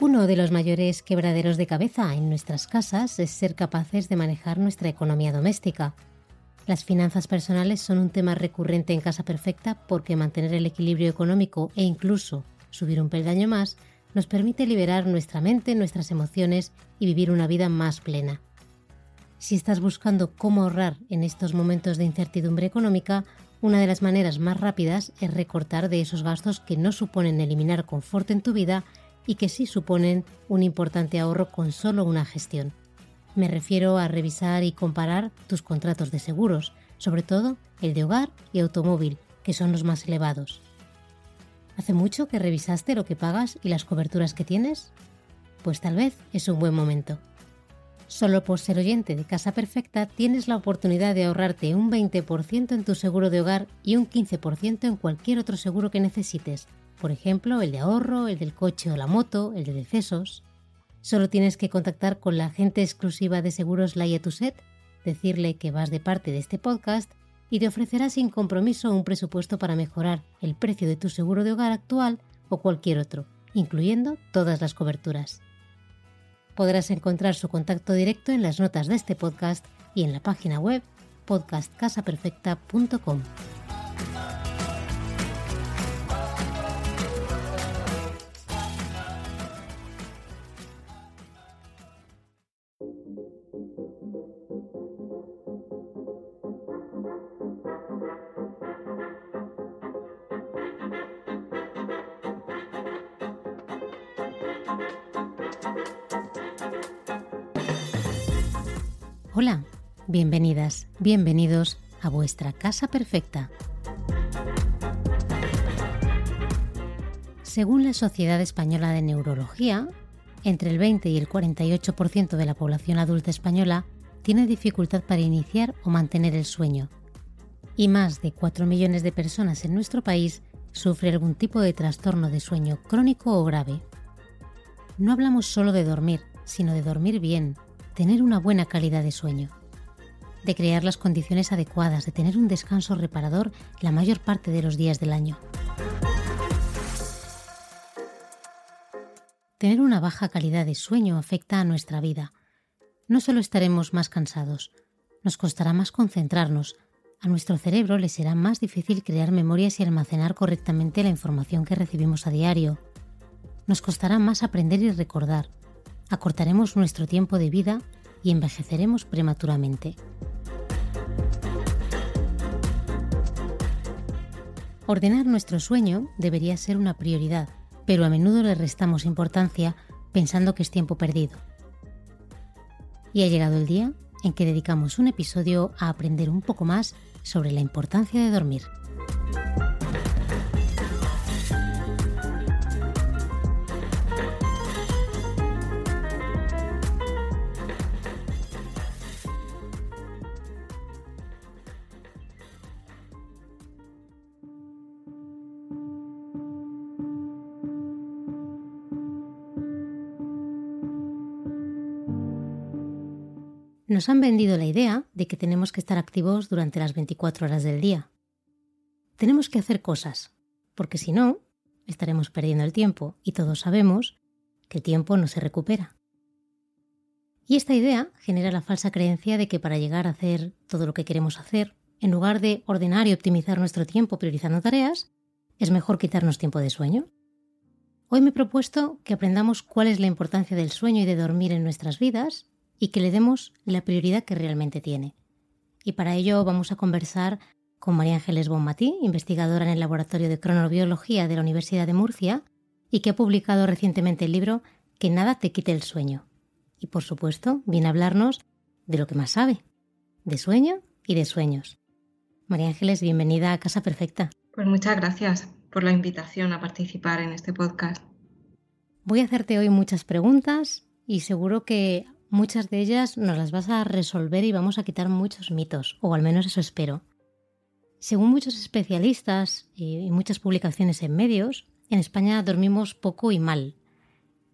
Uno de los mayores quebraderos de cabeza en nuestras casas es ser capaces de manejar nuestra economía doméstica. Las finanzas personales son un tema recurrente en Casa Perfecta porque mantener el equilibrio económico e incluso subir un peldaño más nos permite liberar nuestra mente, nuestras emociones y vivir una vida más plena. Si estás buscando cómo ahorrar en estos momentos de incertidumbre económica, una de las maneras más rápidas es recortar de esos gastos que no suponen eliminar confort en tu vida y que sí suponen un importante ahorro con solo una gestión. Me refiero a revisar y comparar tus contratos de seguros, sobre todo el de hogar y automóvil, que son los más elevados. ¿Hace mucho que revisaste lo que pagas y las coberturas que tienes? Pues tal vez es un buen momento. Solo por ser oyente de Casa Perfecta tienes la oportunidad de ahorrarte un 20% en tu seguro de hogar y un 15% en cualquier otro seguro que necesites, por ejemplo, el de ahorro, el del coche o la moto, el de decesos. Solo tienes que contactar con la agente exclusiva de seguros Laia Tuset, decirle que vas de parte de este podcast y te ofrecerá sin compromiso un presupuesto para mejorar el precio de tu seguro de hogar actual o cualquier otro, incluyendo todas las coberturas. Podrás encontrar su contacto directo en las notas de este podcast y en la página web podcastcasaperfecta.com. Hola, bienvenidas, bienvenidos a vuestra casa perfecta. Según la Sociedad Española de Neurología, entre el 20 y el 48% de la población adulta española tiene dificultad para iniciar o mantener el sueño, y más de 4 millones de personas en nuestro país sufren algún tipo de trastorno de sueño crónico o grave. No hablamos solo de dormir, sino de dormir bien, tener una buena calidad de sueño, de crear las condiciones adecuadas, de tener un descanso reparador la mayor parte de los días del año. Tener una baja calidad de sueño afecta a nuestra vida. No solo estaremos más cansados, nos costará más concentrarnos, a nuestro cerebro le será más difícil crear memorias y almacenar correctamente la información que recibimos a diario. Nos costará más aprender y recordar, acortaremos nuestro tiempo de vida y envejeceremos prematuramente. Ordenar nuestro sueño debería ser una prioridad, pero a menudo le restamos importancia pensando que es tiempo perdido. Y ha llegado el día en que dedicamos un episodio a aprender un poco más sobre la importancia de dormir. Nos han vendido la idea de que tenemos que estar activos durante las 24 horas del día. Tenemos que hacer cosas, porque si no, estaremos perdiendo el tiempo y todos sabemos que el tiempo no se recupera. Y esta idea genera la falsa creencia de que para llegar a hacer todo lo que queremos hacer, en lugar de ordenar y optimizar nuestro tiempo priorizando tareas, es mejor quitarnos tiempo de sueño. Hoy me he propuesto que aprendamos cuál es la importancia del sueño y de dormir en nuestras vidas y que le demos la prioridad que realmente tiene. Y para ello vamos a conversar con María Ángeles Bonmatí, investigadora en el Laboratorio de Cronobiología de la Universidad de Murcia y que ha publicado recientemente el libro Que nada te quite el sueño. Y por supuesto, viene a hablarnos de lo que más sabe, de sueño y de sueños. María Ángeles, bienvenida a Casa Perfecta. Pues muchas gracias por la invitación a participar en este podcast. Voy a hacerte hoy muchas preguntas y seguro que muchas de ellas nos las vas a resolver y vamos a quitar muchos mitos, o al menos eso espero. Según muchos especialistas y muchas publicaciones en medios, en España dormimos poco y mal.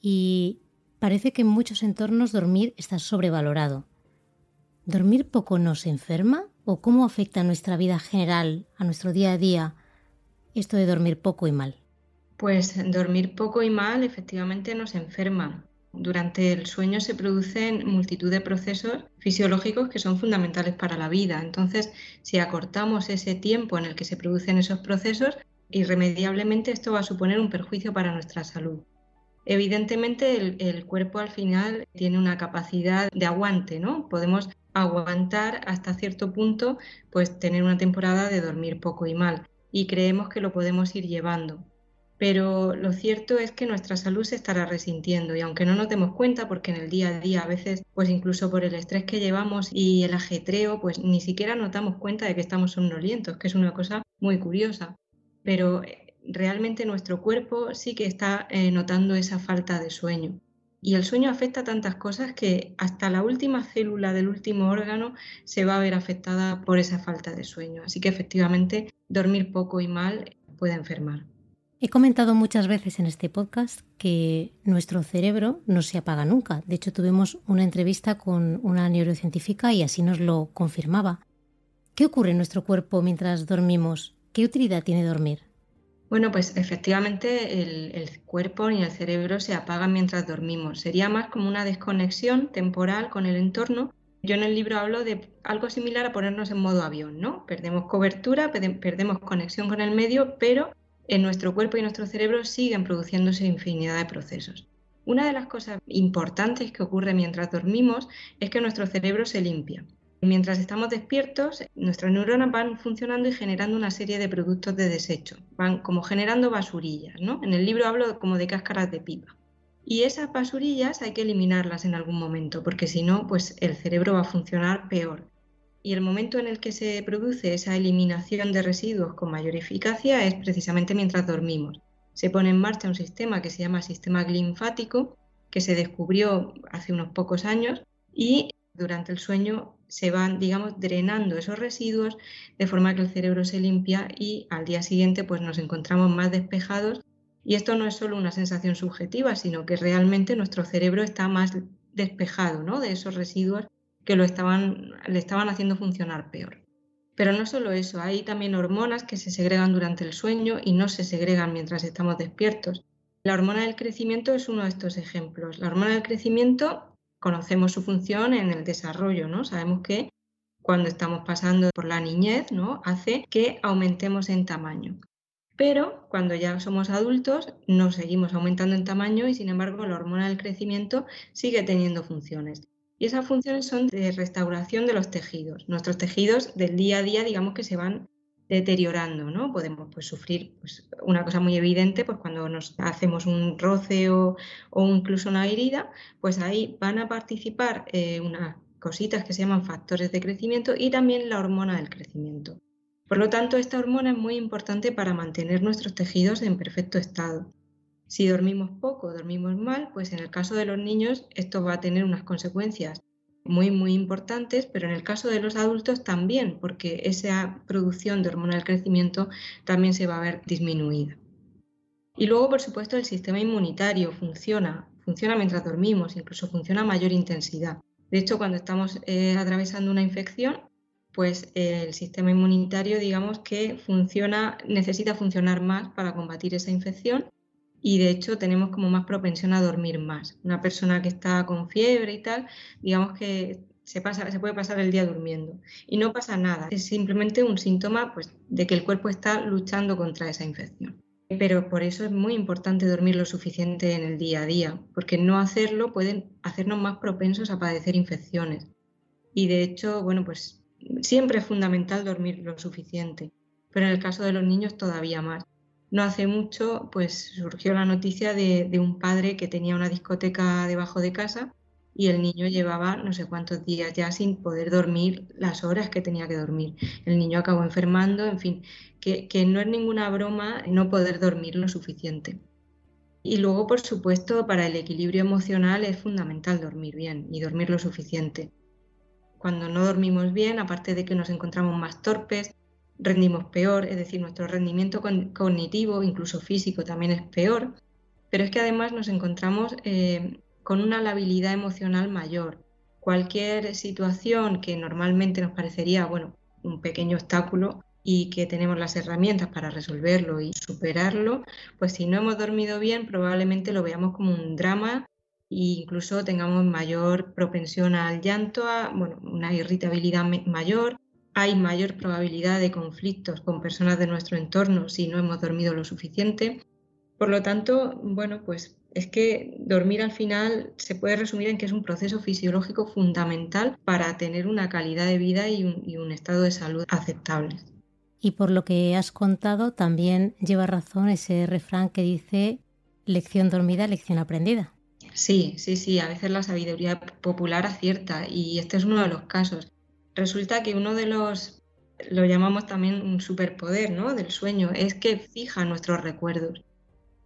Y parece que en muchos entornos dormir está sobrevalorado. ¿Dormir poco nos enferma? ¿O cómo afecta a nuestra vida general, a nuestro día a día, esto de dormir poco y mal? Pues dormir poco y mal efectivamente nos enferma. Durante el sueño se producen multitud de procesos fisiológicos que son fundamentales para la vida. Entonces, si acortamos ese tiempo en el que se producen esos procesos, irremediablemente esto va a suponer un perjuicio para nuestra salud. Evidentemente, el, cuerpo al final tiene una capacidad de aguante, ¿no? Podemos aguantar hasta cierto punto, pues tener una temporada de dormir poco y mal. Y creemos que lo podemos ir llevando pero lo cierto es que nuestra salud se estará resintiendo y aunque no nos demos cuenta, porque en el día a día a veces, pues incluso por el estrés que llevamos y el ajetreo, pues ni siquiera nos damos cuenta de que estamos somnolientos, que es una cosa muy curiosa. Pero eh, realmente nuestro cuerpo sí que está eh, notando esa falta de sueño. Y el sueño afecta tantas cosas que hasta la última célula del último órgano se va a ver afectada por esa falta de sueño. Así que efectivamente dormir poco y mal puede enfermar. He comentado muchas veces en este podcast que nuestro cerebro no se apaga nunca. De hecho, tuvimos una entrevista con una neurocientífica y así nos lo confirmaba. ¿Qué ocurre en nuestro cuerpo mientras dormimos? ¿Qué utilidad tiene dormir? Bueno, pues efectivamente el, cuerpo y el cerebro se apagan mientras dormimos. Sería más como una desconexión temporal con el entorno. Yo en el libro hablo de algo similar a ponernos en modo avión, ¿no? Perdemos cobertura, perdemos conexión con el medio, pero en nuestro cuerpo y nuestro cerebro siguen produciéndose infinidad de procesos. Una de las cosas importantes que ocurre mientras dormimos es que nuestro cerebro se limpia. Mientras estamos despiertos, nuestras neuronas van funcionando y generando una serie de productos de desecho, van como generando basurillas, ¿no? En el libro hablo como de cáscaras de pipa. Y esas basurillas hay que eliminarlas en algún momento, porque si no, pues el cerebro va a funcionar peor y el momento en el que se produce esa eliminación de residuos con mayor eficacia es precisamente mientras dormimos. Se pone en marcha un sistema que se llama sistema linfático, que se descubrió hace unos pocos años y durante el sueño se van, digamos, drenando esos residuos de forma que el cerebro se limpia y al día siguiente pues nos encontramos más despejados y esto no es solo una sensación subjetiva, sino que realmente nuestro cerebro está más despejado ¿no? de esos residuos que lo estaban, le estaban haciendo funcionar peor. Pero no solo eso, hay también hormonas que se segregan durante el sueño y no se segregan mientras estamos despiertos. La hormona del crecimiento es uno de estos ejemplos. La hormona del crecimiento conocemos su función en el desarrollo, ¿no? Sabemos que cuando estamos pasando por la niñez, ¿no? hace que aumentemos en tamaño. Pero cuando ya somos adultos no seguimos aumentando en tamaño y sin embargo la hormona del crecimiento sigue teniendo funciones. Y esas funciones son de restauración de los tejidos. Nuestros tejidos del día a día, digamos que se van deteriorando, ¿no? Podemos pues, sufrir pues, una cosa muy evidente, pues cuando nos hacemos un roce o, incluso una herida, pues ahí van a participar eh, unas cositas que se llaman factores de crecimiento y también la hormona del crecimiento. Por lo tanto, esta hormona es muy importante para mantener nuestros tejidos en perfecto estado. Si dormimos poco, dormimos mal, pues en el caso de los niños esto va a tener unas consecuencias muy, muy importantes, pero en el caso de los adultos también, porque esa producción de hormona del crecimiento también se va a ver disminuida. Y luego, por supuesto, el sistema inmunitario funciona, funciona mientras dormimos, incluso funciona a mayor intensidad. De hecho, cuando estamos eh, atravesando una infección, pues el sistema inmunitario, digamos que funciona, necesita funcionar más para combatir esa infección y de hecho tenemos como más propensión a dormir más. Una persona que está con fiebre y tal, digamos que se, pasa, se puede pasar el día durmiendo y no pasa nada, es simplemente un síntoma pues, de que el cuerpo está luchando contra esa infección. Pero por eso es muy importante dormir lo suficiente en el día a día, porque no hacerlo puede hacernos más propensos a padecer infecciones. Y de hecho, bueno, pues siempre es fundamental dormir lo suficiente, pero en el caso de los niños todavía más no hace mucho pues surgió la noticia de, un padre que tenía una discoteca debajo de casa y el niño llevaba no sé cuántos días ya sin poder dormir las horas que tenía que dormir. El niño acabó enfermando, en fin, que, que no es ninguna broma no poder dormir lo suficiente. Y luego, por supuesto, para el equilibrio emocional es fundamental dormir bien y dormir lo suficiente. Cuando no dormimos bien, aparte de que nos encontramos más torpes, rendimos peor, es decir, nuestro rendimiento cognitivo, incluso físico, también es peor, pero es que además nos encontramos eh, con una labilidad emocional mayor. Cualquier situación que normalmente nos parecería, bueno, un pequeño obstáculo y que tenemos las herramientas para resolverlo y superarlo, pues si no hemos dormido bien, probablemente lo veamos como un drama e incluso tengamos mayor propensión al llanto, bueno, una irritabilidad mayor, hay mayor probabilidad de conflictos con personas de nuestro entorno si no hemos dormido lo suficiente. Por lo tanto, bueno, pues es que dormir al final se puede resumir en que es un proceso fisiológico fundamental para tener una calidad de vida y un, estado de salud aceptable. Y por lo que has contado, también lleva razón ese refrán que dice lección dormida, lección aprendida. Sí, sí, sí, a veces la sabiduría popular acierta y este es uno de los casos. Resulta que uno de los, lo llamamos también un superpoder ¿no? del sueño, es que fija nuestros recuerdos.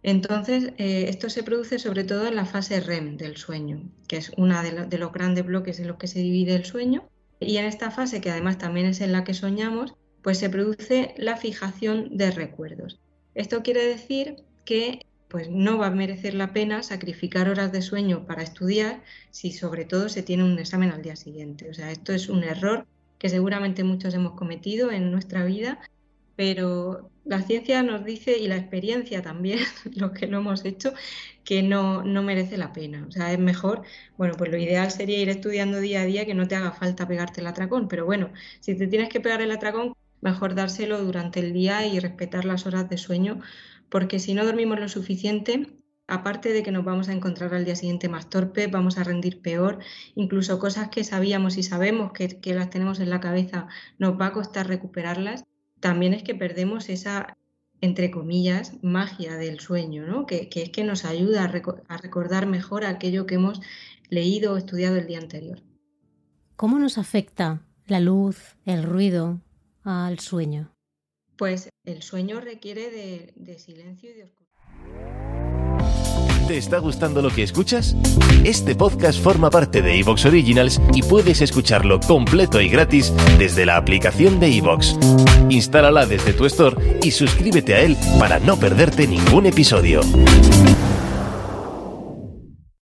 Entonces, eh, esto se produce sobre todo en la fase REM del sueño, que es uno de, los grandes bloques en los que se divide el sueño. Y en esta fase, que además también es en la que soñamos, pues se produce la fijación de recuerdos. Esto quiere decir que pues no va a merecer la pena sacrificar horas de sueño para estudiar si sobre todo se tiene un examen al día siguiente. O sea, esto es un error que seguramente muchos hemos cometido en nuestra vida pero la ciencia nos dice, y la experiencia también, los que lo hemos hecho, que no, no merece la pena. O sea, es mejor, bueno, pues lo ideal sería ir estudiando día a día que no te haga falta pegarte el atracón, pero bueno, si te tienes que pegar el atracón, mejor dárselo durante el día y respetar las horas de sueño, porque si no dormimos lo suficiente, aparte de que nos vamos a encontrar al día siguiente más torpes, vamos a rendir peor, incluso cosas que sabíamos y sabemos que, que las tenemos en la cabeza, nos va a costar recuperarlas también es que perdemos esa, entre comillas, magia del sueño, ¿no? que, es que nos ayuda a, recordar mejor aquello que hemos leído o estudiado el día anterior. ¿Cómo nos afecta la luz, el ruido al sueño? Pues el sueño requiere de, silencio y de oscuridad. ¿Te está gustando lo que escuchas? Este podcast forma parte de Evox Originals y puedes escucharlo completo y gratis desde la aplicación de Evox. Instálala desde tu store y suscríbete a él para no perderte ningún episodio.